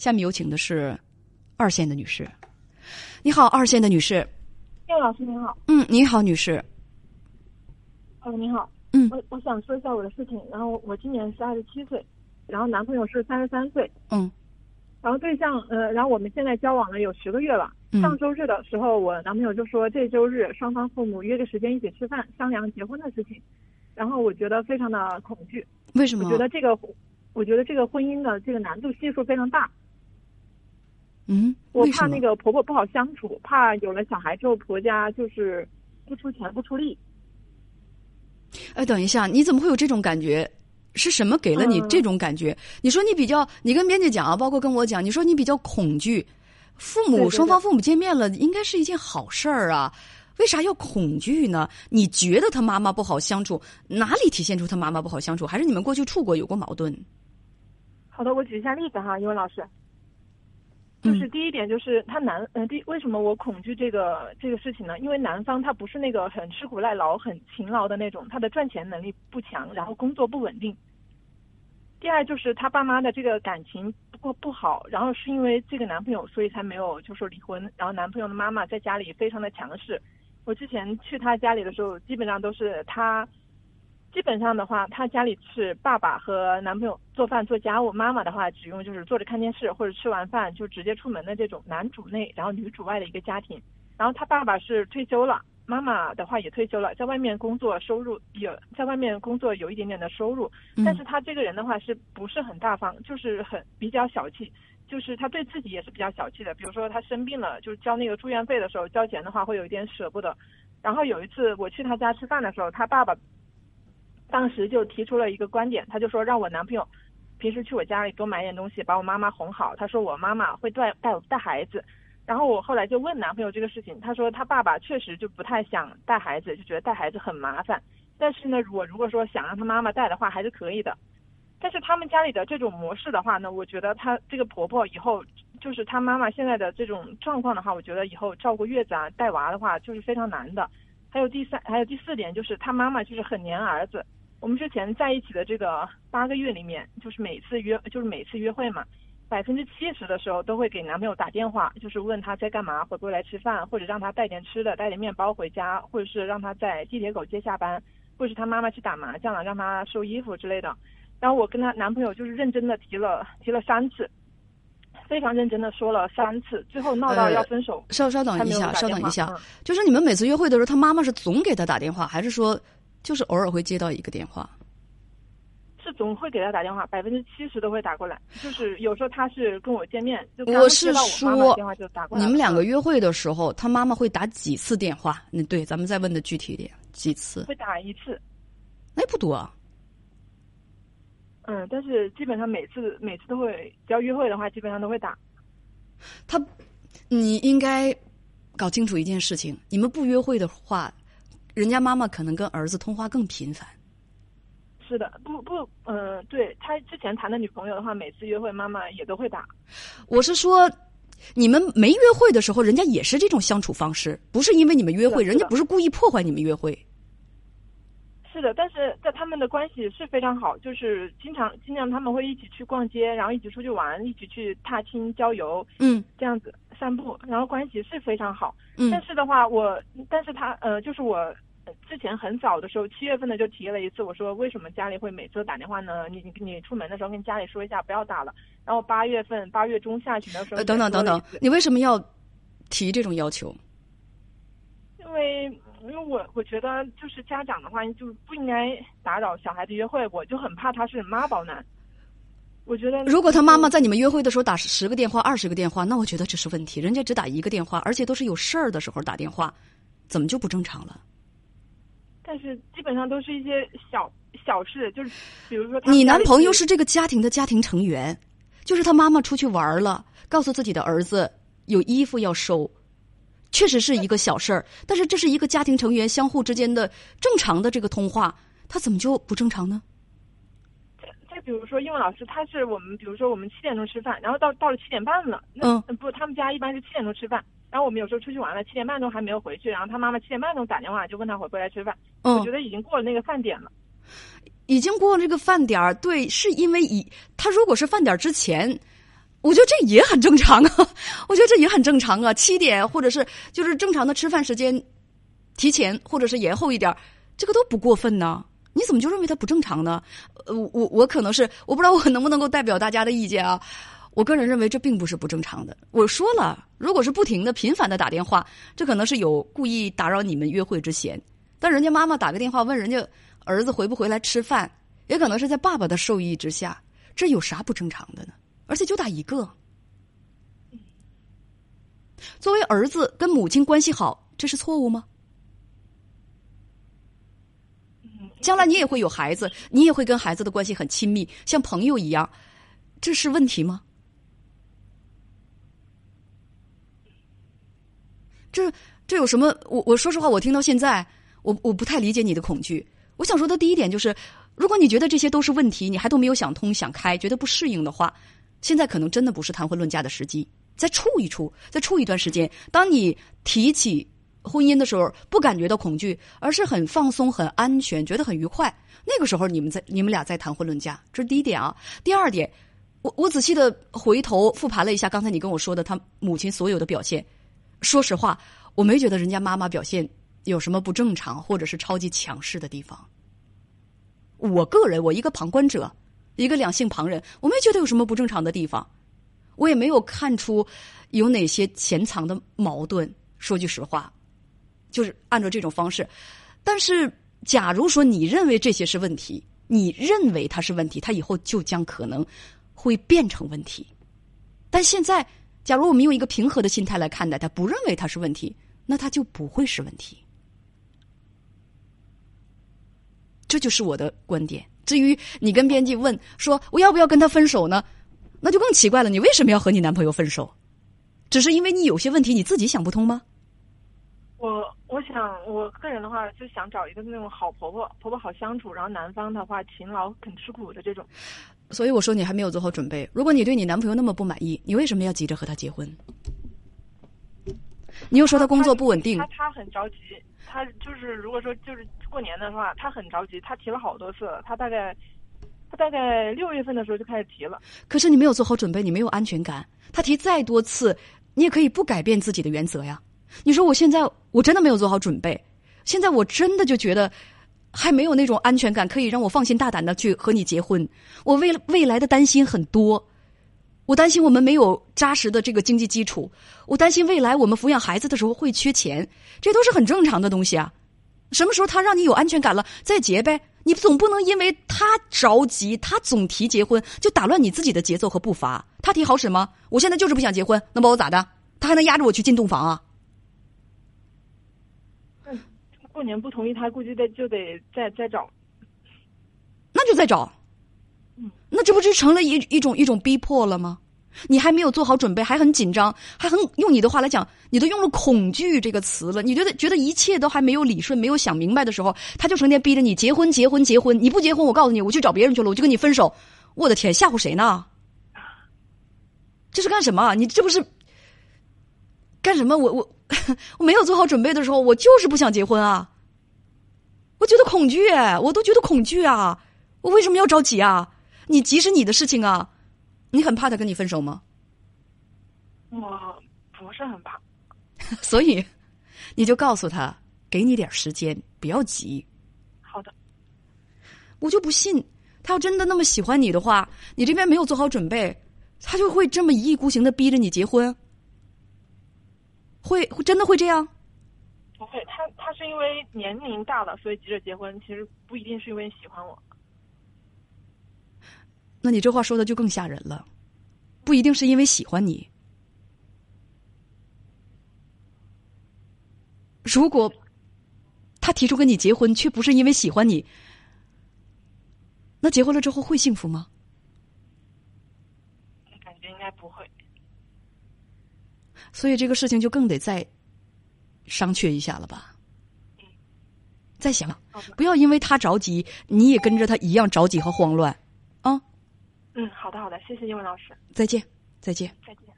下面有请的是二线的女士。你好，二线的女士。叶老师您好。嗯，你好，女士。哦，你好。嗯，我我想说一下我的事情。然后我今年是二十七岁，然后男朋友是三十三岁。嗯。然后对象呃，然后我们现在交往了有十个月了。嗯。上周日的时候，我男朋友就说这周日双方父母约个时间一起吃饭，商量结婚的事情。然后我觉得非常的恐惧。为什么？我觉得这个，我觉得这个婚姻的这个难度系数非常大。嗯。我怕那个婆婆不好相处，怕有了小孩之后婆家就是不出钱不出力。哎，等一下，你怎么会有这种感觉？是什么给了你这种感觉？你说你比较，你跟编辑讲啊，包括跟我讲，你说你比较恐惧，父母双方父母见面了，应该是一件好事儿啊，为啥要恐惧呢？你觉得他妈妈不好相处，哪里体现出他妈妈不好相处？还是你们过去处过有过矛盾？好的，我举一下例子哈，英文老师。就是第一点，就是他男，嗯，第为什么我恐惧这个这个事情呢？因为男方他不是那个很吃苦耐劳、很勤劳的那种，他的赚钱能力不强，然后工作不稳定。第二就是他爸妈的这个感情不不好，然后是因为这个男朋友，所以才没有就说离婚。然后男朋友的妈妈在家里非常的强势，我之前去他家里的时候，基本上都是他。基本上的话，他家里是爸爸和男朋友做饭做家务，妈妈的话只用就是坐着看电视或者吃完饭就直接出门的这种男主内然后女主外的一个家庭。然后他爸爸是退休了，妈妈的话也退休了，在外面工作收入有在外面工作有一点点的收入，但是他这个人的话是不是很大方，就是很比较小气，就是他对自己也是比较小气的。比如说他生病了，就是交那个住院费的时候交钱的话会有一点舍不得。然后有一次我去他家吃饭的时候，他爸爸。当时就提出了一个观点，他就说让我男朋友平时去我家里多买点东西，把我妈妈哄好。他说我妈妈会带带带孩子，然后我后来就问男朋友这个事情，他说他爸爸确实就不太想带孩子，就觉得带孩子很麻烦。但是呢，我如果说想让他妈妈带的话，还是可以的。但是他们家里的这种模式的话呢，我觉得他这个婆婆以后就是他妈妈现在的这种状况的话，我觉得以后照顾月子啊、带娃的话就是非常难的。还有第三，还有第四点就是他妈妈就是很黏儿子。我们之前在一起的这个八个月里面，就是每次约，就是每次约会嘛，百分之七十的时候都会给男朋友打电话，就是问他在干嘛，回不回来吃饭，或者让他带点吃的，带点面包回家，或者是让他在地铁口接下班，或者是他妈妈去打麻将了，让他收衣服之类的。然后我跟他男朋友就是认真的提了提了三次，非常认真的说了三次，最后闹到要分手。稍稍等一下，稍等一下，就是你们每次约会的时候，他妈妈是总给他打电话，还是说？就是偶尔会接到一个电话，是总会给他打电话，百分之七十都会打过来。就是有时候他是跟我见面，就我是说，电话就打过来。你们两个约会的时候，他妈妈会打几次电话？那，对，咱们再问的具体一点，几次？会打一次，那也不多。嗯，但是基本上每次每次都会，只要约会的话，基本上都会打。他，你应该搞清楚一件事情：你们不约会的话。人家妈妈可能跟儿子通话更频繁，是的，不不，嗯，对他之前谈的女朋友的话，每次约会妈妈也都会打。我是说，你们没约会的时候，人家也是这种相处方式，不是因为你们约会，人家不是故意破坏你们约会。是的，但是在他们的关系是非常好，就是经常经常他们会一起去逛街，然后一起出去玩，一起去踏青郊游，嗯，这样子散步，然后关系是非常好。嗯，但是的话，我但是他呃，就是我之前很早的时候，七月份的就提了一次，我说为什么家里会每次都打电话呢？你你你出门的时候跟家里说一下，不要打了。然后八月份八月中下旬的时候，等等等等，你为什么要提这种要求？因为。因为我我觉得就是家长的话就不应该打扰小孩子约会，我就很怕他是妈宝男。我觉得如果他妈妈在你们约会的时候打十个电话、二十个电话，那我觉得这是问题。人家只打一个电话，而且都是有事儿的时候打电话，怎么就不正常了？但是基本上都是一些小小事，就是比如说你男朋友是这个家庭的家庭成员，就是他妈妈出去玩了，告诉自己的儿子有衣服要收。确实是一个小事儿，但是这是一个家庭成员相互之间的正常的这个通话，他怎么就不正常呢？再比如说，英文老师他是我们，比如说我们七点钟吃饭，然后到到了七点半了，嗯，不，他们家一般是七点钟吃饭，然后我们有时候出去玩了，七点半钟还没有回去，然后他妈妈七点半钟打电话就问他回不回来吃饭，嗯，我觉得已经过了那个饭点了，已经过了这个饭点儿，对，是因为以他如果是饭点之前。我觉得这也很正常啊，我觉得这也很正常啊。七点或者是就是正常的吃饭时间，提前或者是延后一点，这个都不过分呢。你怎么就认为它不正常呢？呃，我我可能是我不知道我能不能够代表大家的意见啊。我个人认为这并不是不正常的。我说了，如果是不停的、频繁的打电话，这可能是有故意打扰你们约会之嫌。但人家妈妈打个电话问人家儿子回不回来吃饭，也可能是在爸爸的授意之下，这有啥不正常的呢？而且就打一个。作为儿子跟母亲关系好，这是错误吗？将来你也会有孩子，你也会跟孩子的关系很亲密，像朋友一样，这是问题吗？这这有什么？我我说实话，我听到现在，我我不太理解你的恐惧。我想说的第一点就是，如果你觉得这些都是问题，你还都没有想通、想开，觉得不适应的话，现在可能真的不是谈婚论嫁的时机。再处一处，再处一段时间。当你提起婚姻的时候，不感觉到恐惧，而是很放松、很安全，觉得很愉快。那个时候，你们在你们俩在谈婚论嫁，这是第一点啊。第二点，我我仔细的回头复盘了一下刚才你跟我说的他母亲所有的表现。说实话，我没觉得人家妈妈表现有什么不正常，或者是超级强势的地方。我个人，我一个旁观者，一个两性旁人，我没觉得有什么不正常的地方，我也没有看出有哪些潜藏的矛盾。说句实话，就是按照这种方式。但是，假如说你认为这些是问题，你认为它是问题，它以后就将可能会变成问题。但现在。假如我们用一个平和的心态来看待它，不认为它是问题，那它就不会是问题。这就是我的观点。至于你跟编辑问说我要不要跟他分手呢，那就更奇怪了。你为什么要和你男朋友分手？只是因为你有些问题你自己想不通吗？我我想我个人的话就想找一个那种好婆婆，婆婆好相处，然后男方的话勤劳肯吃苦的这种。所以我说你还没有做好准备。如果你对你男朋友那么不满意，你为什么要急着和他结婚？你又说他工作不稳定，他他很着急。他就是如果说就是过年的话，他很着急。他提了好多次了，他大概他大概六月份的时候就开始提了。可是你没有做好准备，你没有安全感。他提再多次，你也可以不改变自己的原则呀。你说我现在我真的没有做好准备，现在我真的就觉得。还没有那种安全感，可以让我放心大胆的去和你结婚。我为了未来的担心很多，我担心我们没有扎实的这个经济基础，我担心未来我们抚养孩子的时候会缺钱，这都是很正常的东西啊。什么时候他让你有安全感了，再结呗。你总不能因为他着急，他总提结婚，就打乱你自己的节奏和步伐。他提好使吗？我现在就是不想结婚，能把我咋的？他还能压着我去进洞房啊？过年不同意，他估计得就得再再找，那就再找，嗯，那这不就成了一一种一种逼迫了吗？你还没有做好准备，还很紧张，还很用你的话来讲，你都用了恐惧这个词了。你觉得觉得一切都还没有理顺，没有想明白的时候，他就成天逼着你结婚，结婚，结婚。你不结婚，我告诉你，我去找别人去了，我就跟你分手。我的天，吓唬谁呢？这是干什么？你这不是干什么？我我。我没有做好准备的时候，我就是不想结婚啊！我觉得恐惧，我都觉得恐惧啊！我为什么要着急啊？你急是你的事情啊！你很怕他跟你分手吗？我不是很怕，所以你就告诉他，给你点时间，不要急。好的，我就不信他要真的那么喜欢你的话，你这边没有做好准备，他就会这么一意孤行的逼着你结婚。会会真的会这样？不会，他他是因为年龄大了，所以急着结婚。其实不一定是因为喜欢我。那你这话说的就更吓人了，不一定是因为喜欢你。如果他提出跟你结婚，却不是因为喜欢你，那结婚了之后会幸福吗？感觉应该不会。所以这个事情就更得再商榷一下了吧？再想，不要因为他着急，你也跟着他一样着急和慌乱，啊？嗯，好的，好的，谢谢英文老师。再见，再见，再见。